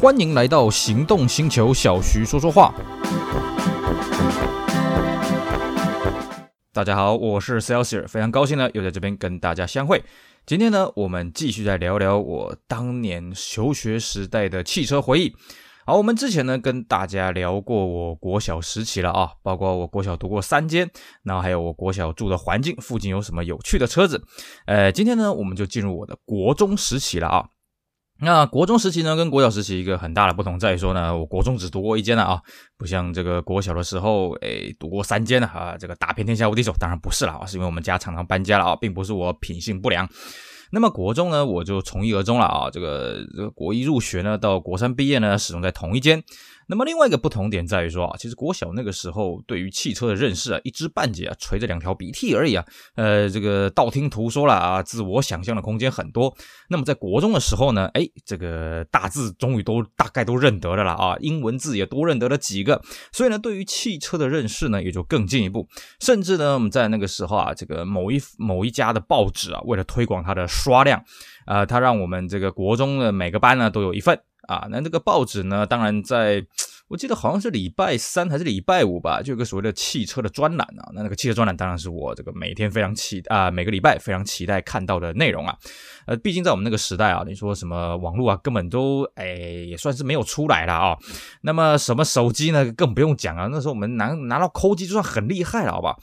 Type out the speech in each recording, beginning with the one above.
欢迎来到行动星球，小徐说说话。大家好，我是 Celsius，非常高兴呢，又在这边跟大家相会。今天呢，我们继续再聊聊我当年求学时代的汽车回忆。好，我们之前呢跟大家聊过我国小时期了啊，包括我国小读过三间，然后还有我国小住的环境附近有什么有趣的车子。呃，今天呢，我们就进入我的国中时期了啊。那国中时期呢，跟国小时期一个很大的不同在于说呢，我国中只读过一间了啊，不像这个国小的时候，诶，读过三间了啊，这个打遍天下无敌手，当然不是了啊，是因为我们家常常搬家了啊，并不是我品性不良。那么国中呢，我就从一而终了啊，这个这个国一入学呢，到国三毕业呢，始终在同一间。那么另外一个不同点在于说啊，其实国小那个时候对于汽车的认识啊，一知半解啊，垂着两条鼻涕而已啊。呃，这个道听途说了啊，自我想象的空间很多。那么在国中的时候呢，哎，这个大字终于都大概都认得了啦啊，英文字也多认得了几个。所以呢，对于汽车的认识呢，也就更进一步。甚至呢，我们在那个时候啊，这个某一某一家的报纸啊，为了推广它的刷量，啊、呃，它让我们这个国中的每个班呢都有一份。啊，那这个报纸呢，当然在，我记得好像是礼拜三还是礼拜五吧，就有个所谓的汽车的专栏啊。那那个汽车专栏当然是我这个每天非常期啊，每个礼拜非常期待看到的内容啊。呃，毕竟在我们那个时代啊，你说什么网络啊，根本都哎也算是没有出来了啊。那么什么手机呢，更不用讲啊。那时候我们拿拿到抠机就算很厉害了，好吧？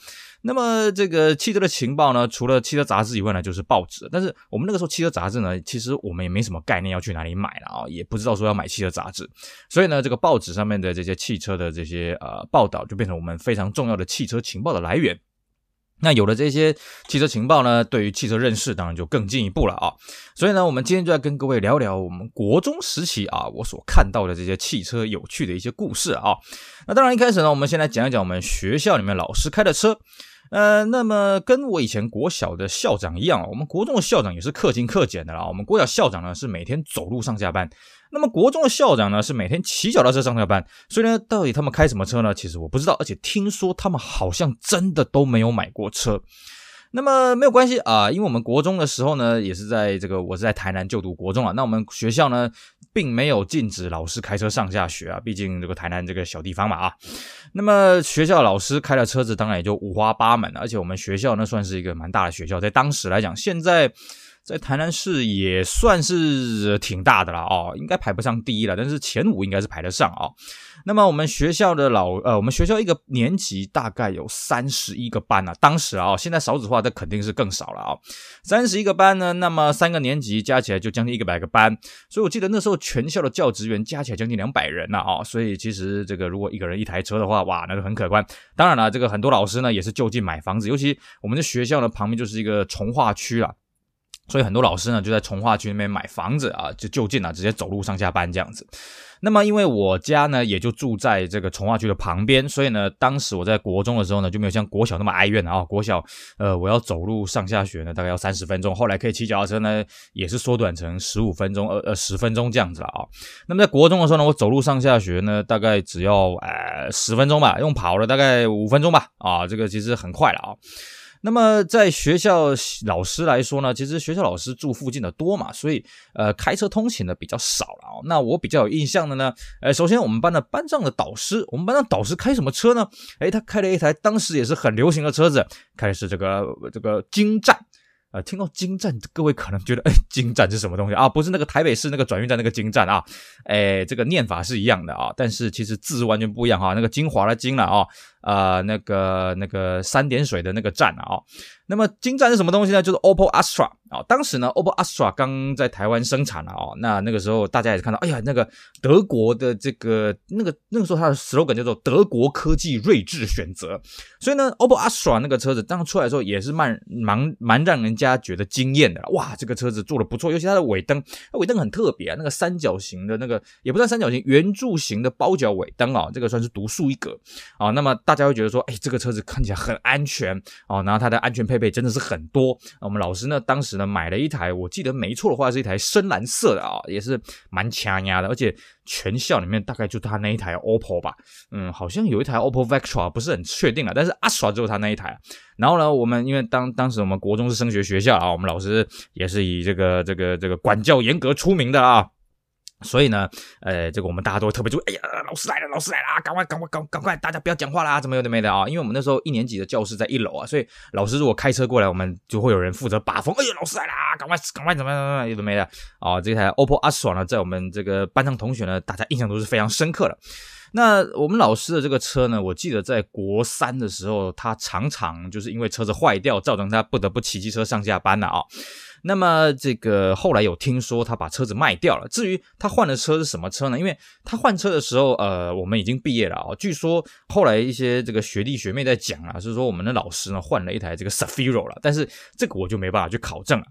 那么这个汽车的情报呢，除了汽车杂志以外呢，就是报纸。但是我们那个时候汽车杂志呢，其实我们也没什么概念要去哪里买了啊，也不知道说要买汽车杂志。所以呢，这个报纸上面的这些汽车的这些呃报道，就变成我们非常重要的汽车情报的来源。那有了这些汽车情报呢，对于汽车认识当然就更进一步了啊。所以呢，我们今天就要跟各位聊聊我们国中时期啊，我所看到的这些汽车有趣的一些故事啊。那当然一开始呢，我们先来讲一讲我们学校里面老师开的车。呃，那么跟我以前国小的校长一样，我们国中的校长也是克勤克俭的啦。我们国小校长呢是每天走路上下班，那么国中的校长呢是每天骑脚踏车上下班。所以呢，到底他们开什么车呢？其实我不知道，而且听说他们好像真的都没有买过车。那么没有关系啊，因为我们国中的时候呢，也是在这个我是在台南就读国中啊。那我们学校呢，并没有禁止老师开车上下学啊，毕竟这个台南这个小地方嘛啊。那么学校老师开的车子当然也就五花八门了，而且我们学校那算是一个蛮大的学校，在当时来讲，现在。在台南市也算是挺大的了哦，应该排不上第一了，但是前五应该是排得上啊、哦。那么我们学校的老呃，我们学校一个年级大概有三十一个班啊，当时啊，现在少子化，这肯定是更少了啊、三十一个班呢，那么三个年级加起来就将近一个百个班，所以我记得那时候全校的教职员加起来将近两百人了啊、所以其实这个如果一个人一台车的话，哇，那就很可观。当然了，这个很多老师呢也是就近买房子，尤其我们的学校呢旁边就是一个从化区啊。所以很多老师呢就在重划区那边买房子啊，就就近啊，直接走路上下班这样子。那么因为我家呢也就住在这个重划区的旁边，所以呢当时我在国中的时候呢就没有像国小那么哀怨啊。国小呃我要走路上下学呢大概要三十分钟，后来可以骑脚踏车呢也是缩短成十五分钟呃呃十分钟这样子了啊。那么在国中的时候呢我走路上下学呢大概只要呃十分钟吧，用跑了大概五分钟吧啊，这个其实很快了啊。那么在学校老师来说呢，其实学校老师住附近的多嘛，所以呃开车通勤的比较少了啊。那我比较有印象的呢，呃，首先我们班的班长的导师，我们班的导师开什么车呢？诶，他开了一台当时也是很流行的车子，开的是这个这个精湛。呃，听到金站，各位可能觉得，哎，金站是什么东西啊？不是那个台北市那个转运站那个金站啊？哎，这个念法是一样的啊，但是其实字完全不一样哈。那个精华的精了啊。呃，那个那个三点水的那个湛啊、那么金站是什么东西呢？就是 OPPO Astra、哦。当时呢，OPPO Astra 刚在台湾生产了、哦。那那个时候大家也是看到，哎呀，那个德国的这个那个那个时候它的 slogan 叫做“德国科技睿智选择”。所以呢，OPPO Astra 那个车子当出来的时候也是蛮蛮蛮让人家觉得惊艳的。哇，这个车子做的不错，尤其它的尾灯，尾灯很特别啊，那个三角形的那个也不算三角形，圆柱形的包角尾灯啊、哦，这个算是独树一格啊、那么大。大家会觉得说，哎，这个车子看起来很安全哦，然后它的安全配备真的是很多。我们老师呢，当时呢买了一台，我记得没错的话是一台深蓝色的啊、也是蛮抢眼的，而且全校里面大概就他那一台 OPPO 吧，嗯，好像有一台 OPPO Vectra，不是很确定啊，但是 Astra 就是他那一台。然后呢，我们因为当当时我们国中是升学学校啊，我们老师也是以这个这个这个管教严格出名的啊。所以呢，呃，这个我们大家都会特别注意，哎呀，老师来了，老师来了，赶快，赶快，赶赶快，大家不要讲话啦，怎么有的没的啊？因为我们那时候一年级的教室在一楼啊，所以老师如果开车过来，我们就会有人负责把风。哎呀，老师来了，赶快，赶快，怎么怎么有的没的啊？这台 OPPO 阿爽呢，在我们这个班上同学呢，大家印象都是非常深刻的。那我们老师的这个车呢，我记得在国三的时候，他常常就是因为车子坏掉，造成他不得不骑机车上下班了啊。那么这个后来有听说他把车子卖掉了。至于他换的车是什么车呢？因为他换车的时候，呃，我们已经毕业了啊。据说后来一些这个学弟学妹在讲啊，是说我们的老师呢换了一台这个 Safiro 了。但是这个我就没办法去考证了。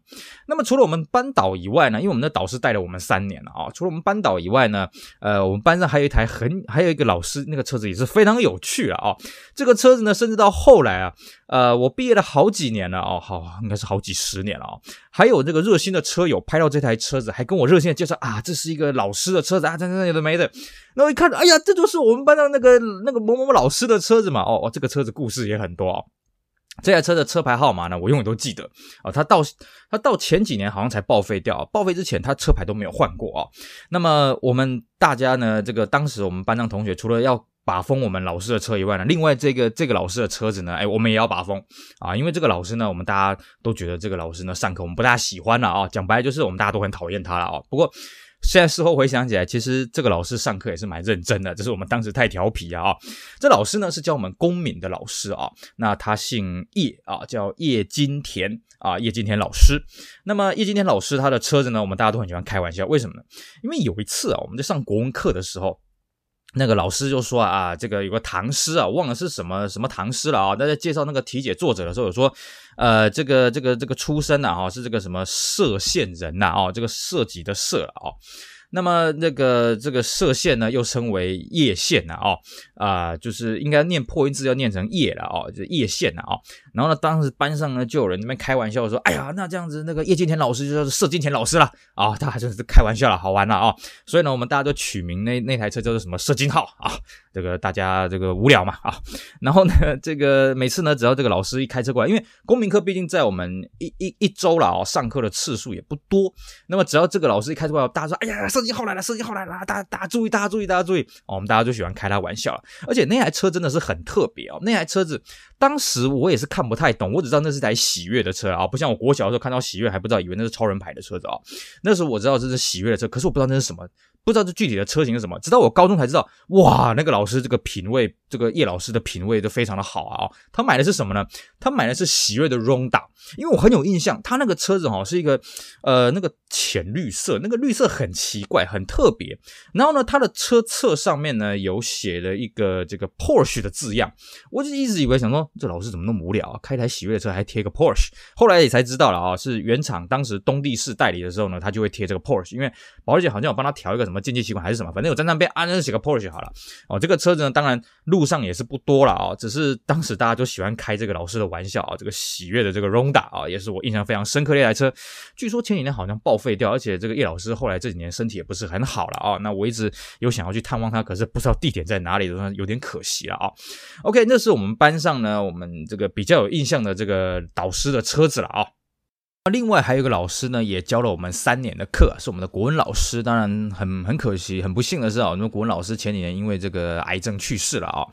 那么除了我们班导以外呢，因为我们的导师带了我们三年了啊。除了我们班导以外呢，呃，我们班上还有一台很还有一个老师那个车子也是非常有趣了啊。这个车子呢，甚至到后来啊，呃，我毕业了好几年了哦，好应该是好几十年了啊，还。有这个热心的车友拍到这台车子，还跟我热心的介绍啊，这是一个老师的车子啊，这这有的没的。然后一看，哎呀，这就是我们班上那个那个某某某老师的车子嘛。哦，这个车子故事也很多哦。这台车的车牌号码呢，我永远都记得哦。他到他到前几年好像才报废掉，报废之前他车牌都没有换过哦。那么我们大家呢，这个当时我们班上同学除了要把风我们老师的车以外呢，另外这个这个老师的车子呢，哎，我们也要把风啊，因为这个老师呢，我们大家都觉得这个老师呢上课我们不大喜欢了啊，讲白就是我们大家都很讨厌他了啊。不过现在事后回想起来，其实这个老师上课也是蛮认真的，只是我们当时太调皮啊。这老师呢是教我们公民的老师啊，那他姓叶啊，叫叶金田啊，叶金田老师。那么叶金田老师他的车子呢，我们大家都很喜欢开玩笑，为什么呢？因为有一次啊，我们在上国文课的时候。那个老师就说啊，这个有个唐诗啊，忘了是什么什么唐诗了啊。大家介绍那个题解作者的时候，有说，呃，这个这个这个出身啊，哈，是这个什么歙县人呐，哦，这个歙籍的歙了啊。那么那个这个歙县呢，又称为叶县呐，哦，啊，就是应该念破音字要念成叶了哦，就叶县呐，哦。然后呢，当时班上呢就有人那边开玩笑说，哎呀，那这样子那个叶金田老师就叫做歙金田老师了啊，他还真是开玩笑了，好玩了啊。所以呢，我们大家都取名那那台车叫做什么射金号啊，这个大家这个无聊嘛啊。然后呢，这个每次呢，只要这个老师一开车过来，因为公民课毕竟在我们一一一周了啊，上课的次数也不多，那么只要这个老师一开车过来，大家说，哎呀，射金号来了，射金号来了，大家大家注意，大家注意，大家注意，我们大家就喜欢开他玩笑了。而且那台车真的是很特别哦，那台车子当时我也是看不太懂，我只知道那是台喜悦的车啊，不像我国小的时候看到喜悦还不知道，以为那是超人牌的车子啊。那时候我知道这是喜悦的车，可是我不知道那是什么。不知道这具体的车型是什么，直到我高中才知道，哇，那个老师这个品味，这个叶老师的品味都非常的好啊。他买的是什么呢？他买的是喜瑞的 Ronda，因为我很有印象，他那个车子哈是一个呃那个浅绿色，那个绿色很奇怪，很特别。然后呢，他的车侧上面呢有写了一个这个 Porsche 的字样，我就一直以为想说这老师怎么那么无聊啊，开台喜瑞的车还贴个 Porsche。后来也才知道了啊，是原厂当时东帝士代理的时候呢，他就会贴这个 Porsche，因为保时捷好像有帮他调一个什么。进气习惯还是什么，反正有在那边安，那写个 Porsche 好了。哦，这个车子呢，当然路上也是不多了啊、只是当时大家就喜欢开这个老师的玩笑啊、这个喜悦的这个 Ronda 啊、也是我印象非常深刻的一台车。据说前几年好像报废掉，而且这个叶老师后来这几年身体也不是很好了啊、那我一直有想要去探望他，可是不知道地点在哪里，有点可惜了啊、OK，那是我们班上呢，我们这个比较有印象的这个导师的车子了啊、另外还有一个老师呢，也教了我们三年的课，是我们的国文老师。当然很很可惜，很不幸的是啊，我们国文老师前几年因为这个癌症去世了啊。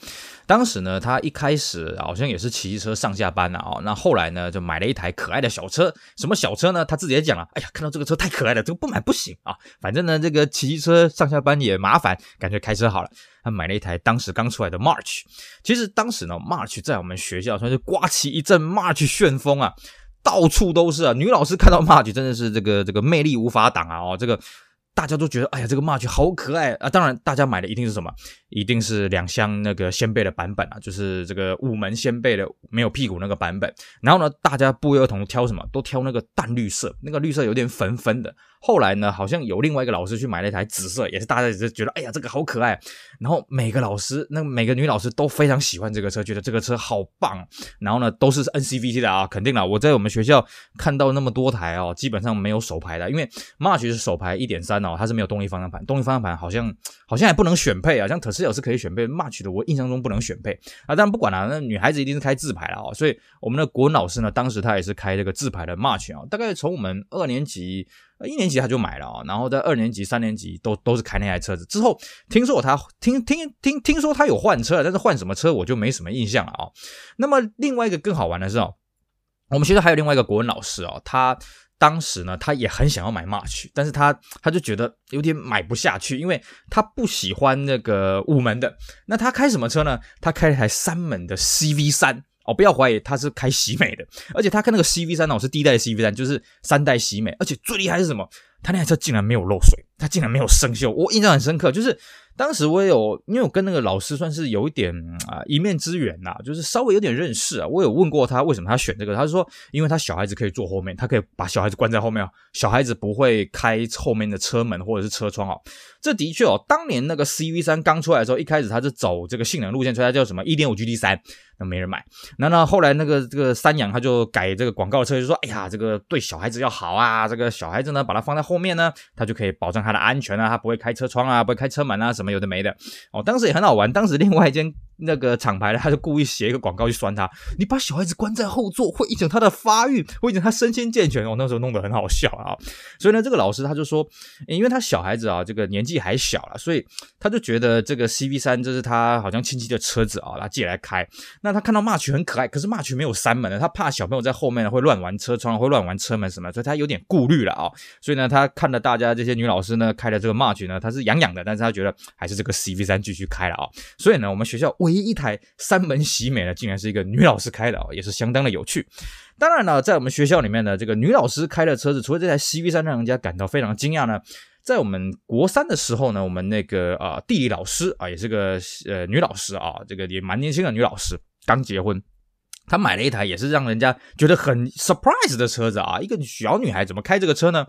当时呢，他一开始好像也是骑车上下班了啊。那后来呢，就买了一台可爱的小车。什么小车呢？他自己也讲了，哎呀，看到这个车太可爱了，这个不买不行啊。反正呢，这个骑车上下班也麻烦，干脆开车好了。他买了一台当时刚出来的 March。其实当时呢，March 在我们学校算是刮起一阵 March 旋风啊。到处都是啊！女老师看到 March 真的是这个这个魅力无法挡啊！哦，这个大家都觉得，哎呀，这个 March 好可爱啊！当然，大家买的一定是什么？一定是两箱那个掀背的版本啊，就是这个五门掀背的没有屁股那个版本。然后呢，大家不约而同挑什么？都挑那个淡绿色，那个绿色有点粉粉的。后来呢，好像有另外一个老师去买了一台紫色，也是大家也是觉得，哎呀，这个好可爱。然后每个老师，那每个女老师都非常喜欢这个车，觉得这个车好棒。然后呢，都是 NCVT 的啊，肯定了。我在我们学校看到那么多台哦，基本上没有手排的，因为 March 是手排一点三哦，它是没有动力方向盘，动力方向盘好像好像还不能选配啊，像特斯拉是可以选配，March 的我印象中不能选配啊。当然不管了、那女孩子一定是开自排了哦。所以我们的国文老师呢，当时他也是开这个自排的 March 啊，大概从我们二年级、一年级他就买了啊，然后在二年级、三年级都都是开那台车子。之后听说他听听听听说他有换车，但是换什么车我就没什么印象了啊。那么另外一个更好玩的是哦，我们学校还有另外一个国文老师哦，他。当时呢，他也很想要买 March，但是他他就觉得有点买不下去，因为他不喜欢那个五门的。那他开什么车呢？他开了一台三门的 CV3 哦，不要怀疑他是开喜美的，而且他开那个 CV3 哦是第一代 CV3，就是三代喜美，而且最厉害是什么？他那台车竟然没有漏水，他竟然没有生锈，我印象很深刻，就是。当时我也有，因为我跟那个老师算是有一点啊一面之缘呐，就是稍微有点认识啊。我有问过他为什么他选这个，他说因为他小孩子可以坐后面，他可以把小孩子关在后面，小孩子不会开后面的车门或者是车窗哦。这的确哦，当年那个 CV 三刚出来的时候，一开始它是走这个性能路线，出来叫什么一点五 GT 三，那。没人买，那那后来那个这个三阳他就改这个广告车，就说哎呀，这个对小孩子要好啊，这个小孩子呢把它放在后面呢，它就可以保证它的安全啊，它不会开车窗啊，不会开车门啊，什么有的没的。哦，当时也很好玩，当时另外一间。那个厂牌的，他就故意写一个广告去酸他。你把小孩子关在后座，会影响他的发育，会影响他身心健全。我、哦、那时候弄得很好笑啊。所以呢，这个老师他就说，因为他小孩子啊，这个年纪还小了，所以他就觉得这个 CV3 这是他好像亲戚的车子啊，他借来开。那他看到 March 很可爱，可是 March 没有三门的，他怕小朋友在后面会乱玩车窗，会乱玩车门什么，所以他有点顾虑了啊。所以呢，他看了大家这些女老师呢开的这个 March 呢，他是痒痒的，但是他觉得还是这个 CV3 继续开了啊。所以呢，我们学校唯一一台。三门喜美呢，竟然是一个女老师开的啊，也是相当的有趣。当然呢，在我们学校里面呢，这个女老师开的车子，除了这台 CV3 让人家感到非常惊讶呢，在我们国三的时候呢，我们那个啊、地理老师啊，也是个呃女老师啊，这个也蛮年轻的女老师，刚结婚，她买了一台也是让人家觉得很 surprise 的车子啊，一个小女孩怎么开这个车呢？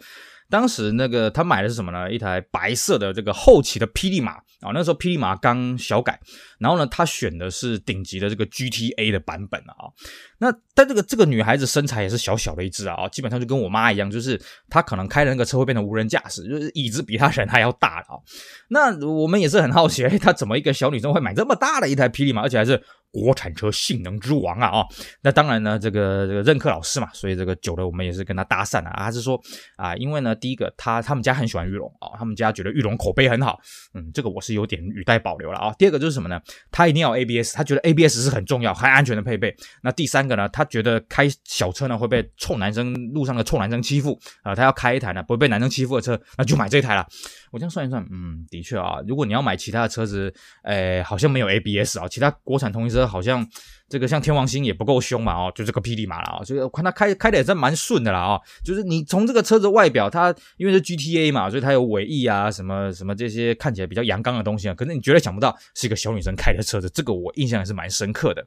当时那个他买的是什么呢？一台白色的这个后期的霹雳马啊，那时候霹雳马刚小改，然后呢，他选的是顶级的这个 GTA 的版本啊。那但这个这个女孩子身材也是小小的一只啊，基本上就跟我妈一样，就是她可能开的那个车会变成无人驾驶，就是椅子比她人还要大啊。那我们也是很好奇，她怎么一个小女生会买这么大的一台霹雳马，而且还是国产车性能之王啊啊！那当然呢，这个这个任课老师嘛，所以这个久了我们也是跟他搭讪啊，他是说啊，因为呢，第一个他他们家很喜欢玉龙啊，他们家觉得玉龙口碑很好，嗯，这个我是有点语带保留了啊。第二个就是什么呢？他一定要 ABS，他觉得 ABS 是很重要、很安全的配备。那第三个呢，他觉得开小车呢会被臭男生路上的臭男生欺负啊，他要开一台呢不会被男生欺负的车，那就买这台了。我这样算一算，嗯，的确啊，如果你要买其他的车子，诶，好像没有 ABS 啊，其他国产同型车好像这个像天王星也不够凶嘛，哦，就这个霹雳马了啊，所以我看它开开的也是蛮顺的啦啊，就是你从这个车子外表，它因为是 GTA 嘛，所以它有尾翼啊，什么什么这些看起来比较阳刚的东西啊，可是你绝对想不到是一个小女生开的车子，这个我印象也是蛮深刻的。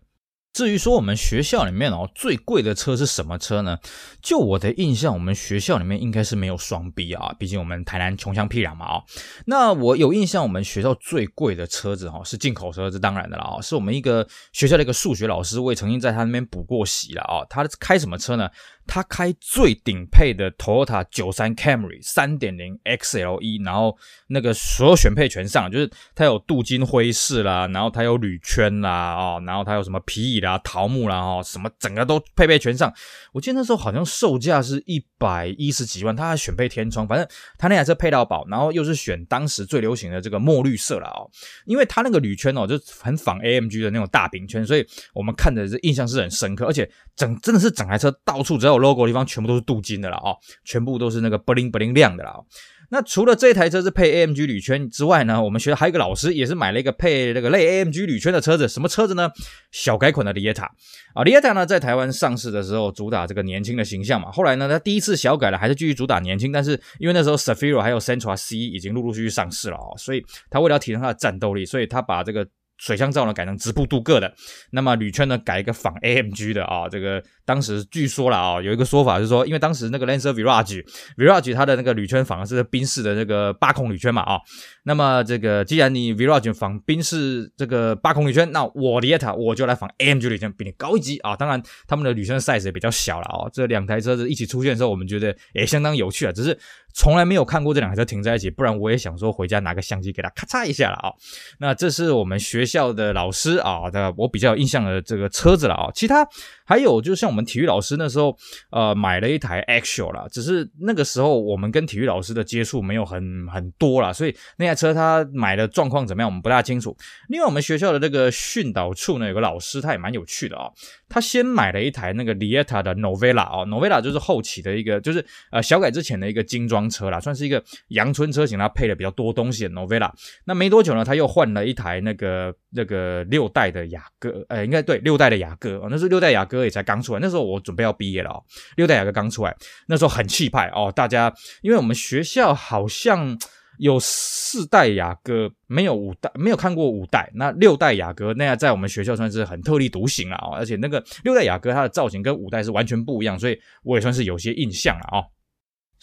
至于说我们学校里面哦，最贵的车是什么车呢？就我的印象，我们学校里面应该是没有双 B 啊，毕竟我们台南穷乡僻壤嘛啊。那我有印象，我们学校最贵的车子哈是进口车，这当然的了啊，是我们一个学校的一个数学老师，我也曾经在他那边补过习了啊。他开什么车呢？他开最顶配的 Toyota 九三 Camry 三点零 XLE，然后那个所有选配全上，就是它有镀金灰饰啦，然后它有铝圈啦，哦，然后它有什么皮椅啦、桃木啦，哦，什么整个都配备全上。我记得那时候好像售价是一百一十几万，他还选配天窗，反正他那台车配到宝，然后又是选当时最流行的这个墨绿色了哦，因为他那个铝圈哦，就很仿 AMG 的那种大饼圈，所以我们看的是印象是很深刻，而且整真的是整台车到处只要 logo 的地方全部都是镀金的了啊，全部都是那个 bling bling 亮的了。那除了这台车是配 AMG 铝圈之外呢，我们学校还有一个老师也是买了一个配那个类 AMG 铝圈的车子，什么车子呢？小改款的 Lieta 啊，Lieta 呢在台湾上市的时候主打这个年轻的形象嘛，后来呢他第一次小改了，还是继续主打年轻，但是因为那时候 Safiro 还有 Sentra C 已经陆陆续续上市了啊，所以他为了提升他的战斗力，所以他把这个。水箱罩呢改成直瀑镀铬的，那么铝圈呢改一个仿 AMG 的啊，这个当时据说了啊，有一个说法是说，因为当时那个 Lancer Virage Virage 它的那个铝圈仿的是宾士的那个八孔铝圈嘛啊，那么这个既然你 Virage 仿宾士这个八孔铝圈，那我 Lieta 我就来仿 AMG 铝圈，比你高一级啊。当然他们的铝圈 size 也比较小了啊。这两台车子一起出现的时候，我们觉得也相当有趣啊，只是。从来没有看过这两台车停在一起，不然我也想说回家拿个相机给它咔嚓一下了啊。那这是我们学校的老师啊，的我比较有印象的这个车子了啊。其他还有就是像我们体育老师那时候呃买了一台 Axial 啦，只是那个时候我们跟体育老师的接触没有很很多啦，所以那台车他买的状况怎么样，我们不大清楚。另外我们学校的这个训导处呢，有个老师他也蛮有趣的啊，他先买了一台那个 Lieta 的 Novella 啊，Novella 就是后期的一个就是呃小改之前的一个精装车啦，算是一个阳春车型，它配了比较多东西的 Novella。那没多久呢，他又换了一台那个那个六代的雅阁，呃，应该对六代的雅阁哦，那是六代雅阁哥也才刚出来，那时候我准备要毕业了哦，六代雅阁刚出来，那时候很气派哦，大家因为我们学校好像有四代雅阁，没有五代，没有看过五代，那六代雅阁那样在我们学校算是很特立独行了哦，而且那个六代雅阁它的造型跟五代是完全不一样，所以我也算是有些印象了哦。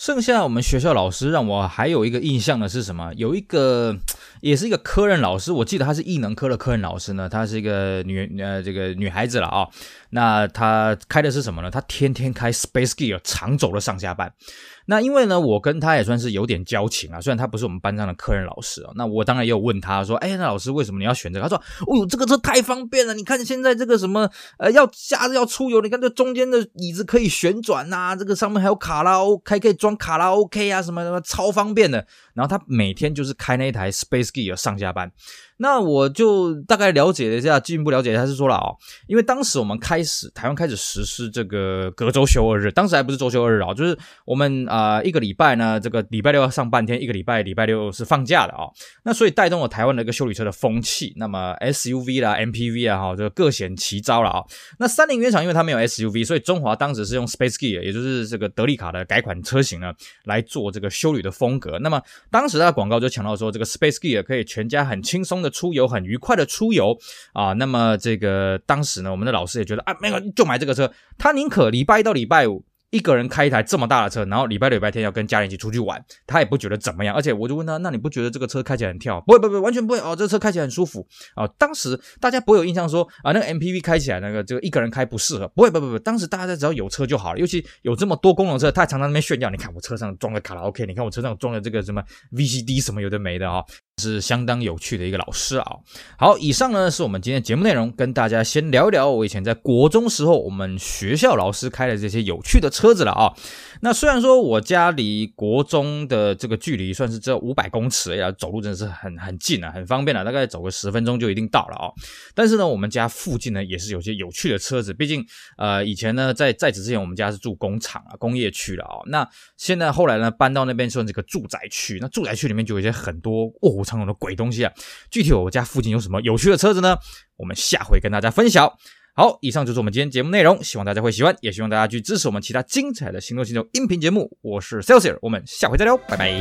剩下我们学校老师让我还有一个印象的是什么？有一个也是一个科任老师，我记得他是艺能科的科任老师呢，她是一个女呃这个女孩子了啊、那她开的是什么呢？她天天开 Space Gear 长走的上下班。那因为呢，我跟他也算是有点交情啊，虽然他不是我们班上的科任老师啊。那我当然也有问他说：“哎，那老师为什么你要选这个？”他说：“哦呦，这个车太方便了！你看现在这个什么呃，要假日要出游，你看这中间的椅子可以旋转呐、啊，这个上面还有卡拉 OK，还可以装卡拉 OK 啊，什么什么超方便的。”然后他每天就是开那一台 Space Gear 上下班。那我就大概了解了一下，进一步了解，他是说了啊，因为当时我们开始台湾开始实施这个隔周休二日，当时还不是周休二日啊，就是我们啊、一个礼拜呢，这个礼拜六要上半天，一个礼拜礼拜六是放假的啊。那所以带动了台湾的一个修理车的风气，那么 SUV 啦、MPV 啊，哈，这个各显奇招了啊。那三菱原厂因为它没有 SUV，所以中华当时是用 Space Gear，也就是这个德利卡的改款车型呢，来做这个修旅的风格。那么当时它的广告就强调说，这个 Space Gear 可以全家很轻松的。出游很愉快的出游啊，那么这个当时呢，我们的老师也觉得啊，没有就买这个车，他宁可礼拜一到礼拜五。一个人开一台这么大的车，然后礼拜六、礼拜天要跟家人一起出去玩，他也不觉得怎么样。而且我就问他，那你不觉得这个车开起来很跳？不会，不会，完全不会哦，这车开起来很舒服啊。当时大家不会有印象说啊，那个 MPV 开起来那个这个一个人开不适合。不会，不会，不，当时大家只要有车就好了。尤其有这么多功能车，他常常那边炫耀。你看我车上装了卡拉 OK，你看我车上装了这个什么 VCD 什么有的没的啊。是相当有趣的一个老师啊。好，以上呢是我们今天节目内容，跟大家先聊一聊我以前在国中时候我们学校老师开的这些有趣的车子了啊。那虽然说我家离国中的这个距离算是只有五百公尺，哎呀，走路真的是很很近啊，很方便了，大概走个十分钟就一定到了啊。但是呢，我们家附近呢也是有些有趣的车子，毕竟呃以前呢在在此之前我们家是住工厂啊，工业区了啊。那现在后来呢搬到那边算是个住宅区，那住宅区里面就有一些很多哦虎藏龙的鬼东西啊。具体我家附近有什么有趣的车子呢？我们下回跟大家分享。好，以上就是我们今天节目内容，希望大家会喜欢，也希望大家去支持我们其他精彩的行动星球音频节目。我是 Celsius，我们下回再聊，拜拜。